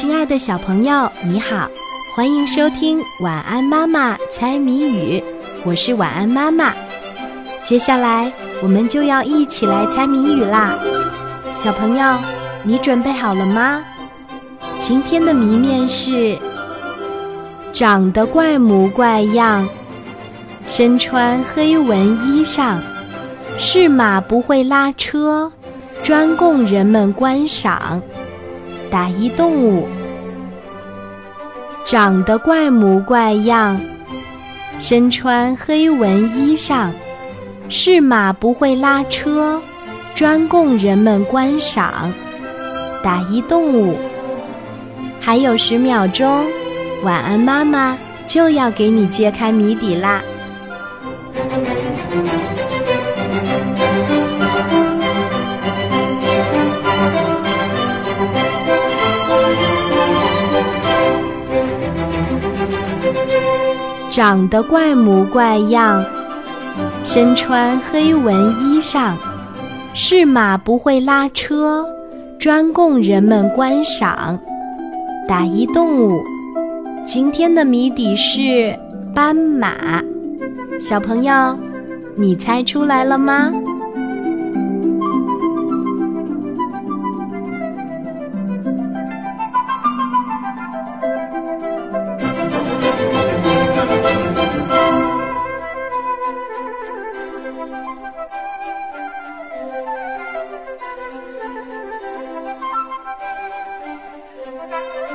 亲爱的小朋友，你好，欢迎收听《晚安妈妈猜谜语》，我是晚安妈妈。接下来我们就要一起来猜谜语啦，小朋友，你准备好了吗？今天的谜面是：长得怪模怪样，身穿黑纹衣裳，是马不会拉车，专供人们观赏。打一动物，长得怪模怪样，身穿黑纹衣裳，是马不会拉车，专供人们观赏。打一动物，还有十秒钟，晚安妈妈就要给你揭开谜底啦。长得怪模怪样，身穿黑纹衣裳，是马不会拉车，专供人们观赏。打一动物，今天的谜底是斑马。小朋友，你猜出来了吗？Thank you.